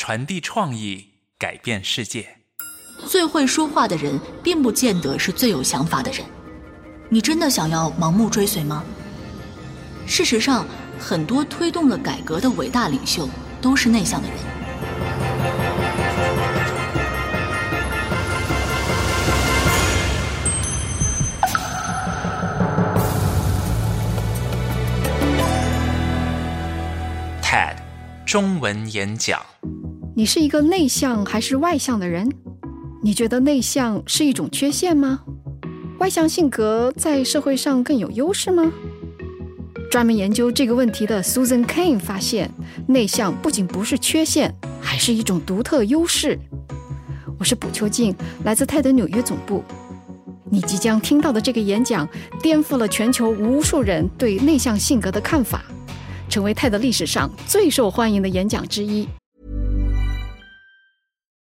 传递创意，改变世界。最会说话的人，并不见得是最有想法的人。你真的想要盲目追随吗？事实上，很多推动了改革的伟大领袖都是内向的人。TED 中文演讲。你是一个内向还是外向的人？你觉得内向是一种缺陷吗？外向性格在社会上更有优势吗？专门研究这个问题的 Susan Cain 发现，内向不仅不是缺陷，还是一种独特优势。我是卜秋静，来自泰德纽约总部。你即将听到的这个演讲，颠覆了全球无数人对内向性格的看法，成为泰德历史上最受欢迎的演讲之一。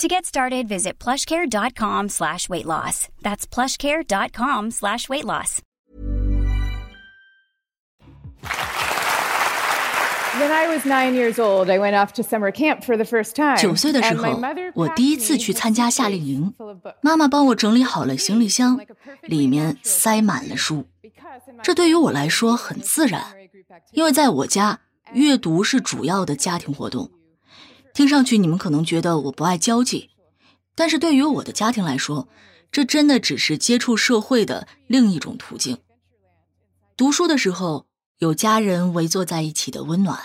To get started, visit plushcare.com slash weight loss. That's plushcare.com slash weight loss. When I was nine years old, I went off to summer camp for the first time. 九岁的时候，我第一次去参加夏令营，妈妈帮我整理好了行李箱，里面塞满了书。这对于我来说很自然，因为在我家，阅读是主要的家庭活动。听上去你们可能觉得我不爱交际，但是对于我的家庭来说，这真的只是接触社会的另一种途径。读书的时候，有家人围坐在一起的温暖，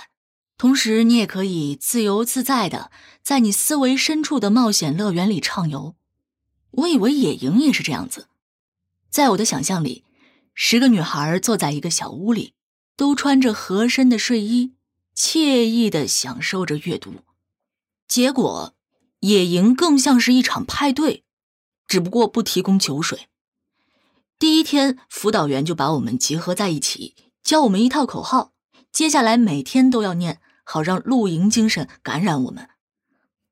同时你也可以自由自在的在你思维深处的冒险乐园里畅游。我以为野营也是这样子，在我的想象里，十个女孩坐在一个小屋里，都穿着合身的睡衣，惬意的享受着阅读。结果，野营更像是一场派对，只不过不提供酒水。第一天，辅导员就把我们集合在一起，教我们一套口号，接下来每天都要念，好让露营精神感染我们。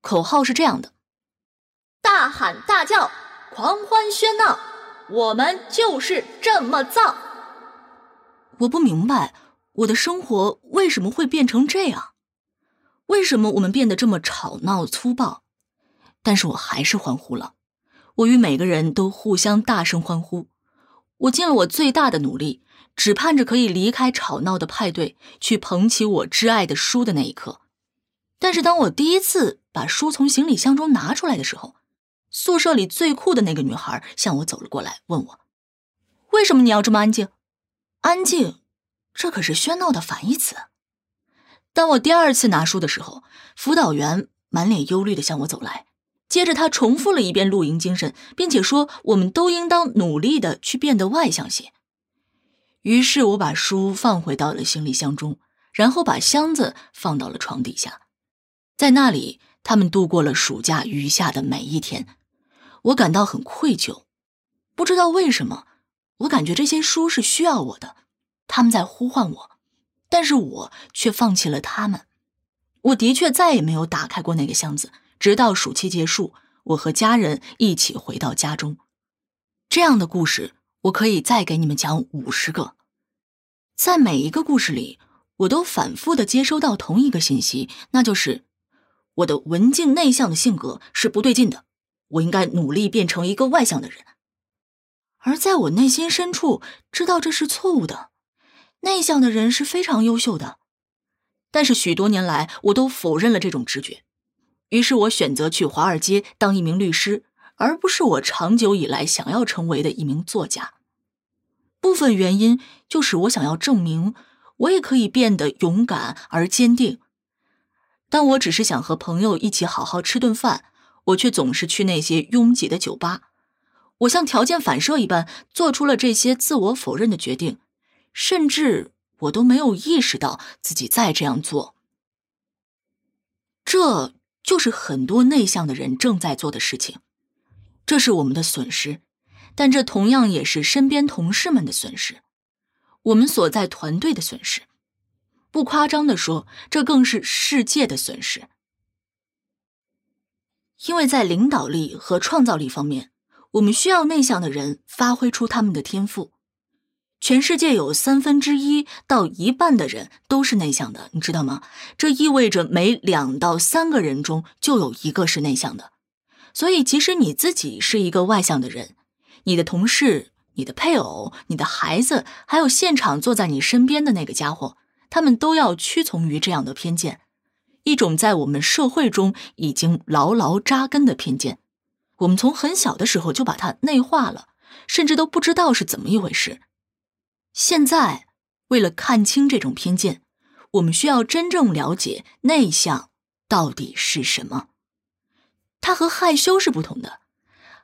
口号是这样的：大喊大叫，狂欢喧闹，我们就是这么造。我不明白，我的生活为什么会变成这样。为什么我们变得这么吵闹粗暴？但是我还是欢呼了。我与每个人都互相大声欢呼。我尽了我最大的努力，只盼着可以离开吵闹的派对，去捧起我挚爱的书的那一刻。但是当我第一次把书从行李箱中拿出来的时候，宿舍里最酷的那个女孩向我走了过来，问我：“为什么你要这么安静？”安静，这可是喧闹的反义词。当我第二次拿书的时候，辅导员满脸忧虑的向我走来，接着他重复了一遍露营精神，并且说我们都应当努力的去变得外向些。于是我把书放回到了行李箱中，然后把箱子放到了床底下，在那里，他们度过了暑假余下的每一天。我感到很愧疚，不知道为什么，我感觉这些书是需要我的，他们在呼唤我。但是我却放弃了他们。我的确再也没有打开过那个箱子，直到暑期结束，我和家人一起回到家中。这样的故事，我可以再给你们讲五十个。在每一个故事里，我都反复的接收到同一个信息，那就是我的文静内向的性格是不对劲的，我应该努力变成一个外向的人。而在我内心深处，知道这是错误的。内向的人是非常优秀的，但是许多年来我都否认了这种直觉。于是我选择去华尔街当一名律师，而不是我长久以来想要成为的一名作家。部分原因就是我想要证明，我也可以变得勇敢而坚定。但我只是想和朋友一起好好吃顿饭，我却总是去那些拥挤的酒吧。我像条件反射一般做出了这些自我否认的决定，甚至我都没有意识到自己在这样做。这就是很多内向的人正在做的事情，这是我们的损失，但这同样也是身边同事们的损失，我们所在团队的损失。不夸张的说，这更是世界的损失。因为在领导力和创造力方面，我们需要内向的人发挥出他们的天赋。全世界有三分之一到一半的人都是内向的，你知道吗？这意味着每两到三个人中就有一个是内向的。所以，即使你自己是一个外向的人，你的同事、你的配偶、你的孩子，还有现场坐在你身边的那个家伙，他们都要屈从于这样的偏见，一种在我们社会中已经牢牢扎根的偏见。我们从很小的时候就把它内化了，甚至都不知道是怎么一回事。现在，为了看清这种偏见，我们需要真正了解内向到底是什么。它和害羞是不同的，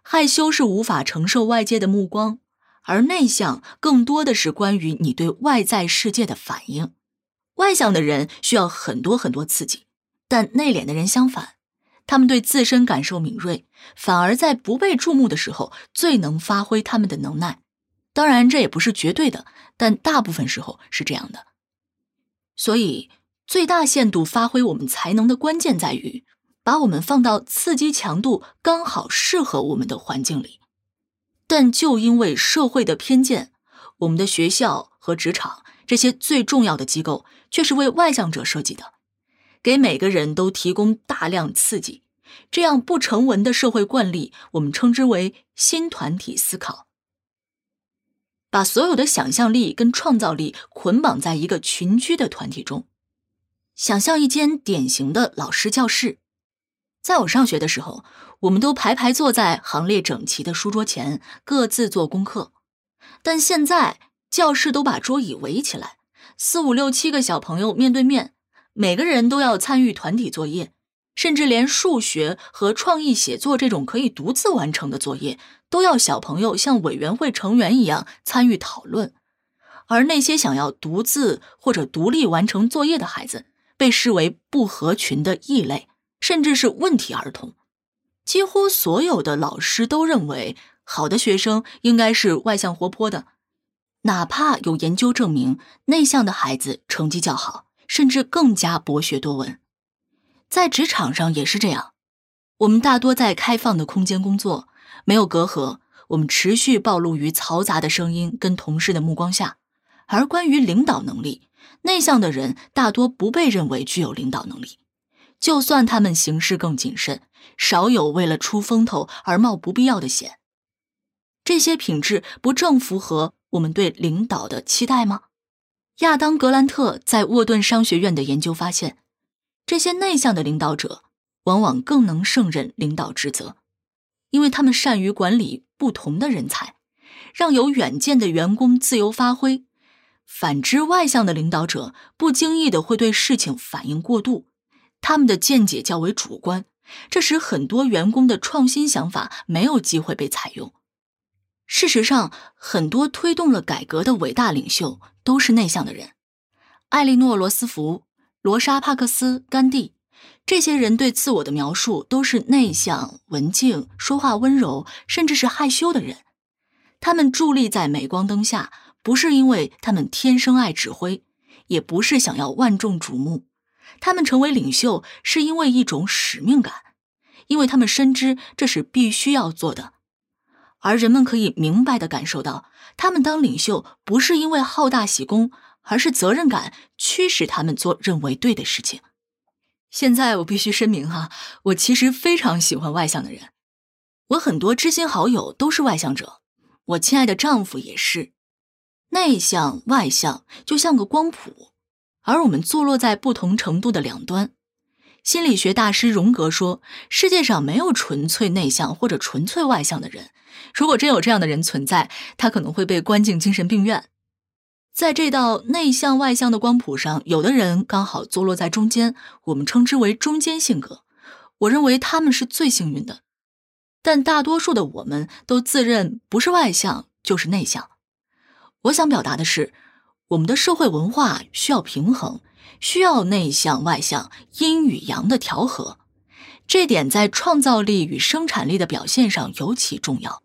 害羞是无法承受外界的目光，而内向更多的是关于你对外在世界的反应。外向的人需要很多很多刺激，但内敛的人相反，他们对自身感受敏锐，反而在不被注目的时候最能发挥他们的能耐。当然，这也不是绝对的，但大部分时候是这样的。所以，最大限度发挥我们才能的关键在于，把我们放到刺激强度刚好适合我们的环境里。但就因为社会的偏见，我们的学校和职场这些最重要的机构却是为外向者设计的，给每个人都提供大量刺激。这样不成文的社会惯例，我们称之为新团体思考。把所有的想象力跟创造力捆绑在一个群居的团体中，想象一间典型的老师教室。在我上学的时候，我们都排排坐在行列整齐的书桌前，各自做功课。但现在，教室都把桌椅围起来，四五六七个小朋友面对面，每个人都要参与团体作业。甚至连数学和创意写作这种可以独自完成的作业，都要小朋友像委员会成员一样参与讨论，而那些想要独自或者独立完成作业的孩子，被视为不合群的异类，甚至是问题儿童。几乎所有的老师都认为，好的学生应该是外向活泼的，哪怕有研究证明，内向的孩子成绩较好，甚至更加博学多闻。在职场上也是这样，我们大多在开放的空间工作，没有隔阂，我们持续暴露于嘈杂的声音跟同事的目光下。而关于领导能力，内向的人大多不被认为具有领导能力，就算他们行事更谨慎，少有为了出风头而冒不必要的险。这些品质不正符合我们对领导的期待吗？亚当·格兰特在沃顿商学院的研究发现。这些内向的领导者往往更能胜任领导职责，因为他们善于管理不同的人才，让有远见的员工自由发挥。反之，外向的领导者不经意的会对事情反应过度，他们的见解较为主观，这使很多员工的创新想法没有机会被采用。事实上，很多推动了改革的伟大领袖都是内向的人，艾莉诺·罗斯福。罗莎·帕克斯、甘地，这些人对自我的描述都是内向、文静、说话温柔，甚至是害羞的人。他们伫立在镁光灯下，不是因为他们天生爱指挥，也不是想要万众瞩目。他们成为领袖，是因为一种使命感，因为他们深知这是必须要做的。而人们可以明白的感受到，他们当领袖不是因为好大喜功。而是责任感驱使他们做认为对的事情。现在我必须声明哈，我其实非常喜欢外向的人，我很多知心好友都是外向者，我亲爱的丈夫也是。内向外向就像个光谱，而我们坐落在不同程度的两端。心理学大师荣格说：“世界上没有纯粹内向或者纯粹外向的人。如果真有这样的人存在，他可能会被关进精神病院。”在这道内向外向的光谱上，有的人刚好坐落在中间，我们称之为中间性格。我认为他们是最幸运的。但大多数的我们都自认不是外向就是内向。我想表达的是，我们的社会文化需要平衡，需要内向外向、阴与阳的调和。这点在创造力与生产力的表现上尤其重要。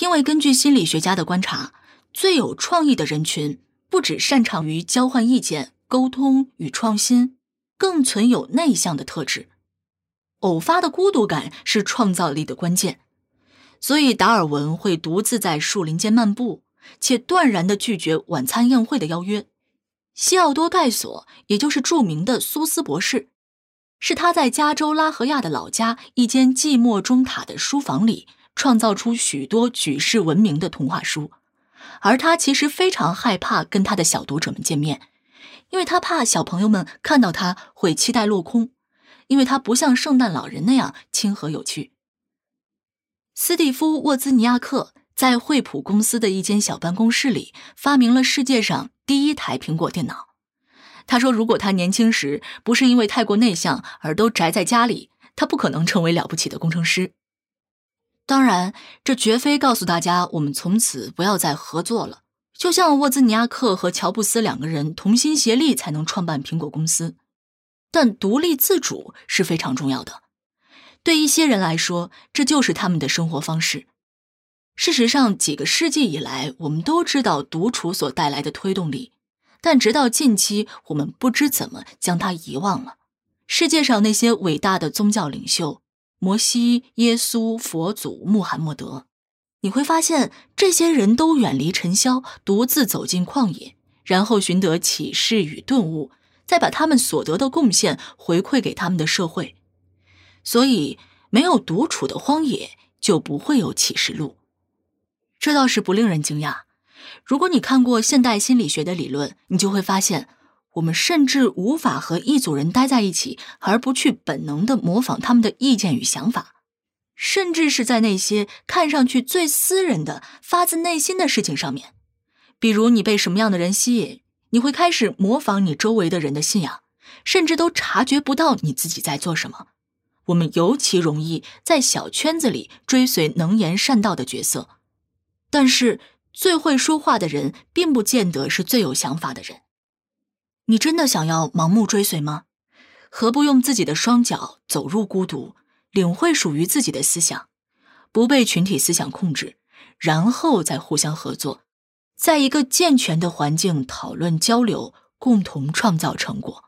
因为根据心理学家的观察。最有创意的人群，不只擅长于交换意见、沟通与创新，更存有内向的特质。偶发的孤独感是创造力的关键，所以达尔文会独自在树林间漫步，且断然的拒绝晚餐宴会的邀约。西奥多·盖索，也就是著名的苏斯博士，是他在加州拉合亚的老家一间寂寞钟塔的书房里，创造出许多举世闻名的童话书。而他其实非常害怕跟他的小读者们见面，因为他怕小朋友们看到他会期待落空，因为他不像圣诞老人那样亲和有趣。斯蒂夫·沃兹尼亚克在惠普公司的一间小办公室里发明了世界上第一台苹果电脑。他说，如果他年轻时不是因为太过内向而都宅在家里，他不可能成为了不起的工程师。当然，这绝非告诉大家我们从此不要再合作了。就像沃兹尼亚克和乔布斯两个人同心协力才能创办苹果公司，但独立自主是非常重要的。对一些人来说，这就是他们的生活方式。事实上，几个世纪以来，我们都知道独处所带来的推动力，但直到近期，我们不知怎么将它遗忘了。世界上那些伟大的宗教领袖。摩西、耶稣、佛祖、穆罕默德，你会发现这些人都远离尘嚣，独自走进旷野，然后寻得启示与顿悟，再把他们所得的贡献回馈给他们的社会。所以，没有独处的荒野，就不会有启示录。这倒是不令人惊讶。如果你看过现代心理学的理论，你就会发现。我们甚至无法和一组人待在一起，而不去本能的模仿他们的意见与想法，甚至是在那些看上去最私人的、发自内心的事情上面。比如，你被什么样的人吸引，你会开始模仿你周围的人的信仰，甚至都察觉不到你自己在做什么。我们尤其容易在小圈子里追随能言善道的角色，但是最会说话的人，并不见得是最有想法的人。你真的想要盲目追随吗？何不用自己的双脚走入孤独，领会属于自己的思想，不被群体思想控制，然后再互相合作，在一个健全的环境讨论交流，共同创造成果。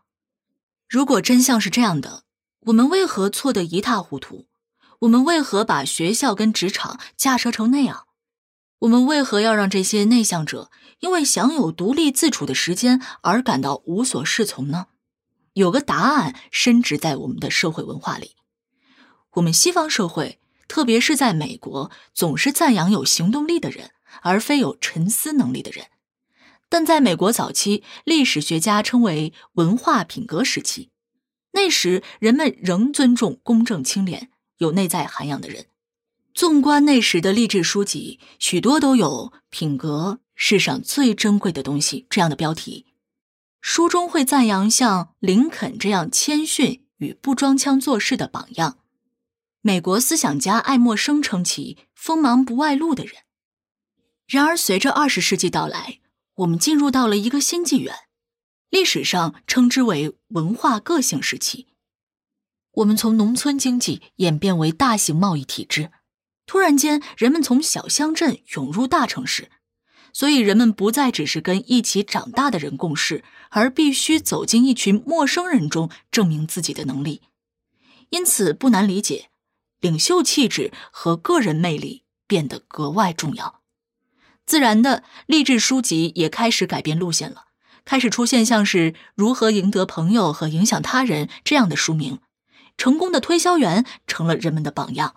如果真相是这样的，我们为何错得一塌糊涂？我们为何把学校跟职场架设成那样？我们为何要让这些内向者？因为享有独立自处的时间而感到无所适从呢？有个答案深植在我们的社会文化里。我们西方社会，特别是在美国，总是赞扬有行动力的人，而非有沉思能力的人。但在美国早期，历史学家称为文化品格时期，那时人们仍尊重公正清廉、有内在涵养的人。纵观那时的励志书籍，许多都有品格。世上最珍贵的东西，这样的标题，书中会赞扬像林肯这样谦逊与不装腔作势的榜样。美国思想家爱默生称其锋芒不外露的人。然而，随着二十世纪到来，我们进入到了一个新纪元，历史上称之为文化个性时期。我们从农村经济演变为大型贸易体制，突然间，人们从小乡镇涌入大城市。所以，人们不再只是跟一起长大的人共事，而必须走进一群陌生人中证明自己的能力。因此，不难理解，领袖气质和个人魅力变得格外重要。自然的，励志书籍也开始改变路线了，开始出现像是如何赢得朋友和影响他人这样的书名。成功的推销员成了人们的榜样。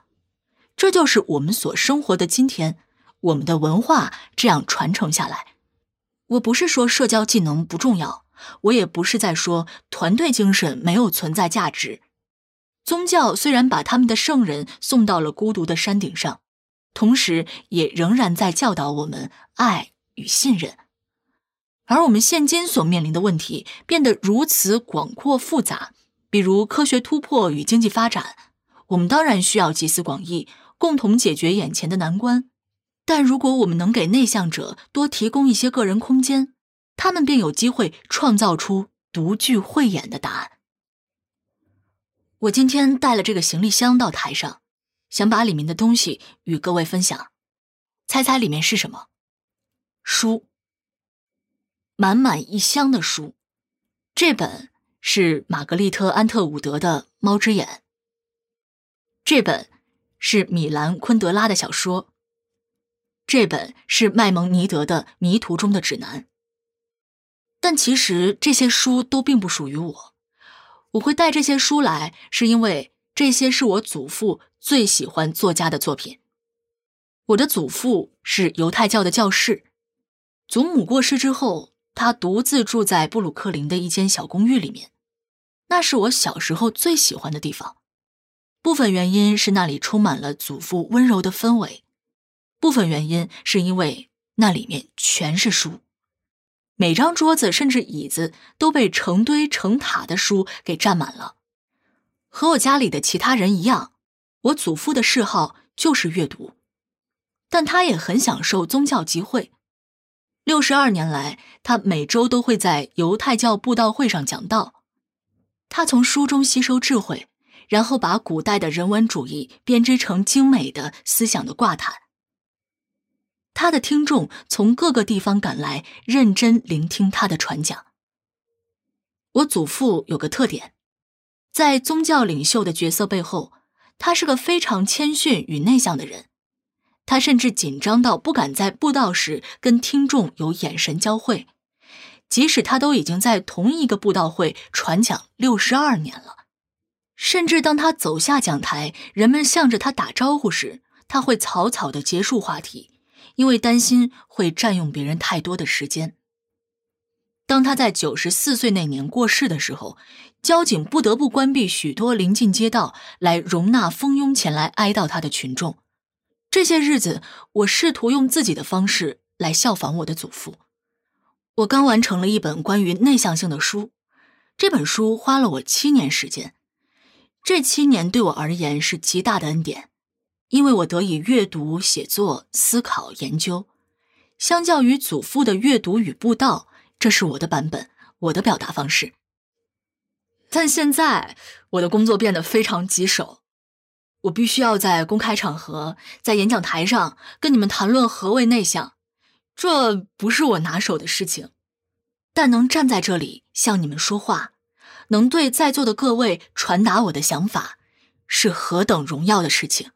这就是我们所生活的今天。我们的文化这样传承下来，我不是说社交技能不重要，我也不是在说团队精神没有存在价值。宗教虽然把他们的圣人送到了孤独的山顶上，同时也仍然在教导我们爱与信任。而我们现今所面临的问题变得如此广阔复杂，比如科学突破与经济发展，我们当然需要集思广益，共同解决眼前的难关。但如果我们能给内向者多提供一些个人空间，他们便有机会创造出独具慧眼的答案。我今天带了这个行李箱到台上，想把里面的东西与各位分享。猜猜里面是什么？书，满满一箱的书。这本是玛格丽特·安特伍德的《猫之眼》，这本是米兰·昆德拉的小说，这本是麦蒙尼德的《迷途中的指南》。但其实这些书都并不属于我。我会带这些书来，是因为这些是我祖父最喜欢作家的作品。我的祖父是犹太教的教士，祖母过世之后，他独自住在布鲁克林的一间小公寓里面。那是我小时候最喜欢的地方。部分原因是那里充满了祖父温柔的氛围，部分原因是因为那里面全是书。每张桌子甚至椅子都被成堆成塔的书给占满了。和我家里的其他人一样，我祖父的嗜好就是阅读，但他也很享受宗教集会。六十二年来，他每周都会在犹太教布道会上讲道。他从书中吸收智慧，然后把古代的人文主义编织成精美的思想的挂毯。他的听众从各个地方赶来，认真聆听他的传讲。我祖父有个特点，在宗教领袖的角色背后，他是个非常谦逊与内向的人。他甚至紧张到不敢在布道时跟听众有眼神交汇，即使他都已经在同一个布道会传讲六十二年了。甚至当他走下讲台，人们向着他打招呼时，他会草草的结束话题。因为担心会占用别人太多的时间。当他在九十四岁那年过世的时候，交警不得不关闭许多临近街道，来容纳蜂拥前来哀悼他的群众。这些日子，我试图用自己的方式来效仿我的祖父。我刚完成了一本关于内向性的书，这本书花了我七年时间。这七年对我而言是极大的恩典。因为我得以阅读、写作、思考、研究，相较于祖父的阅读与布道，这是我的版本，我的表达方式。但现在我的工作变得非常棘手，我必须要在公开场合、在演讲台上跟你们谈论何为内向，这不是我拿手的事情。但能站在这里向你们说话，能对在座的各位传达我的想法，是何等荣耀的事情！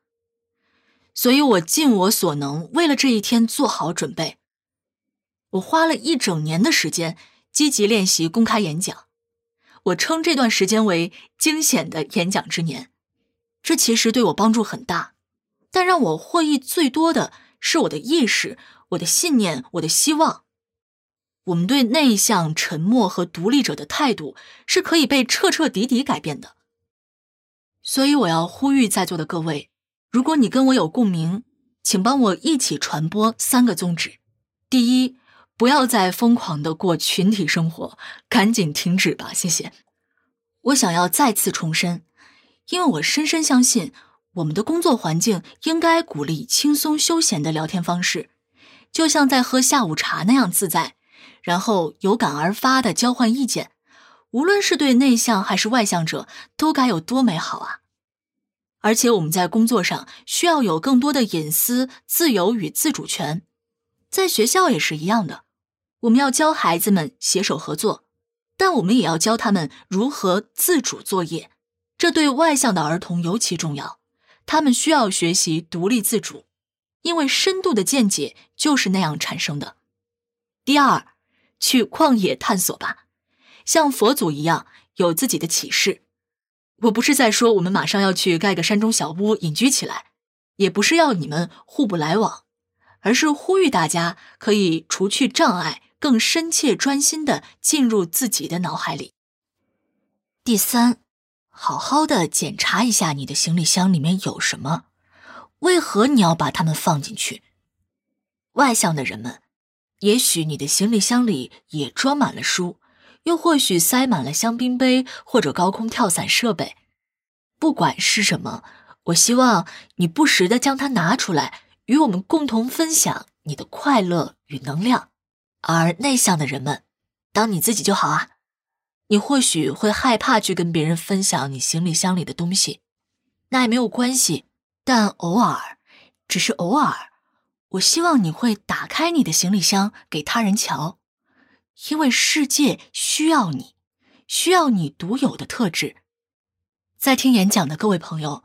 所以我尽我所能，为了这一天做好准备。我花了一整年的时间积极练习公开演讲，我称这段时间为惊险的演讲之年。这其实对我帮助很大，但让我获益最多的是我的意识、我的信念、我的希望。我们对内向、沉默和独立者的态度是可以被彻彻底底改变的。所以我要呼吁在座的各位。如果你跟我有共鸣，请帮我一起传播三个宗旨：第一，不要再疯狂的过群体生活，赶紧停止吧，谢谢。我想要再次重申，因为我深深相信，我们的工作环境应该鼓励轻松休闲的聊天方式，就像在喝下午茶那样自在，然后有感而发的交换意见，无论是对内向还是外向者，都该有多美好啊！而且我们在工作上需要有更多的隐私、自由与自主权，在学校也是一样的。我们要教孩子们携手合作，但我们也要教他们如何自主作业。这对外向的儿童尤其重要，他们需要学习独立自主，因为深度的见解就是那样产生的。第二，去旷野探索吧，像佛祖一样有自己的启示。我不是在说我们马上要去盖个山中小屋隐居起来，也不是要你们互不来往，而是呼吁大家可以除去障碍，更深切、专心的进入自己的脑海里。第三，好好的检查一下你的行李箱里面有什么，为何你要把它们放进去？外向的人们，也许你的行李箱里也装满了书，又或许塞满了香槟杯或者高空跳伞设备。不管是什么，我希望你不时的将它拿出来，与我们共同分享你的快乐与能量。而内向的人们，当你自己就好啊。你或许会害怕去跟别人分享你行李箱里的东西，那也没有关系。但偶尔，只是偶尔，我希望你会打开你的行李箱给他人瞧，因为世界需要你，需要你独有的特质。在听演讲的各位朋友，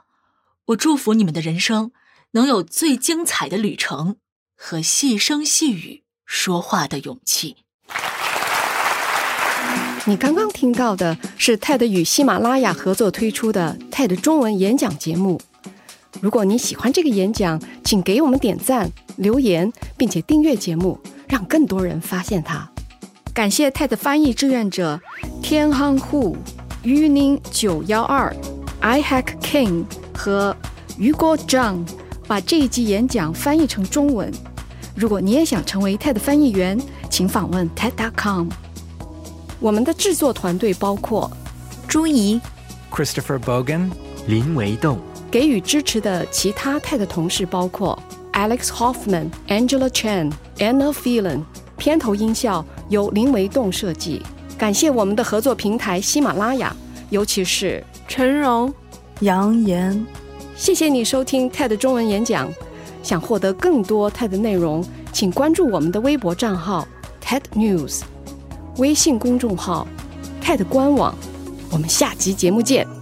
我祝福你们的人生能有最精彩的旅程和细声细语说话的勇气。你刚刚听到的是 TED 与喜马拉雅合作推出的 TED 中文演讲节目。如果你喜欢这个演讲，请给我们点赞、留言，并且订阅节目，让更多人发现它。感谢 TED 翻译志愿者天亨户、于宁九幺二、I Hack King 和于国 John 把这一集演讲翻译成中文。如果你也想成为 TED 翻译员，请访问 TED.com。我们的制作团队包括朱怡、Christopher Bogan、林维栋。给予支持的其他 TED 同事包括 Alex Hoffman、Angela Chen、Anna Phelan。片头音效由林维栋设计。感谢我们的合作平台喜马拉雅，尤其是陈荣、杨岩。谢谢你收听 TED 中文演讲。想获得更多 TED 内容，请关注我们的微博账号 TED News。微信公众号 TED 官网，我们下集节目见。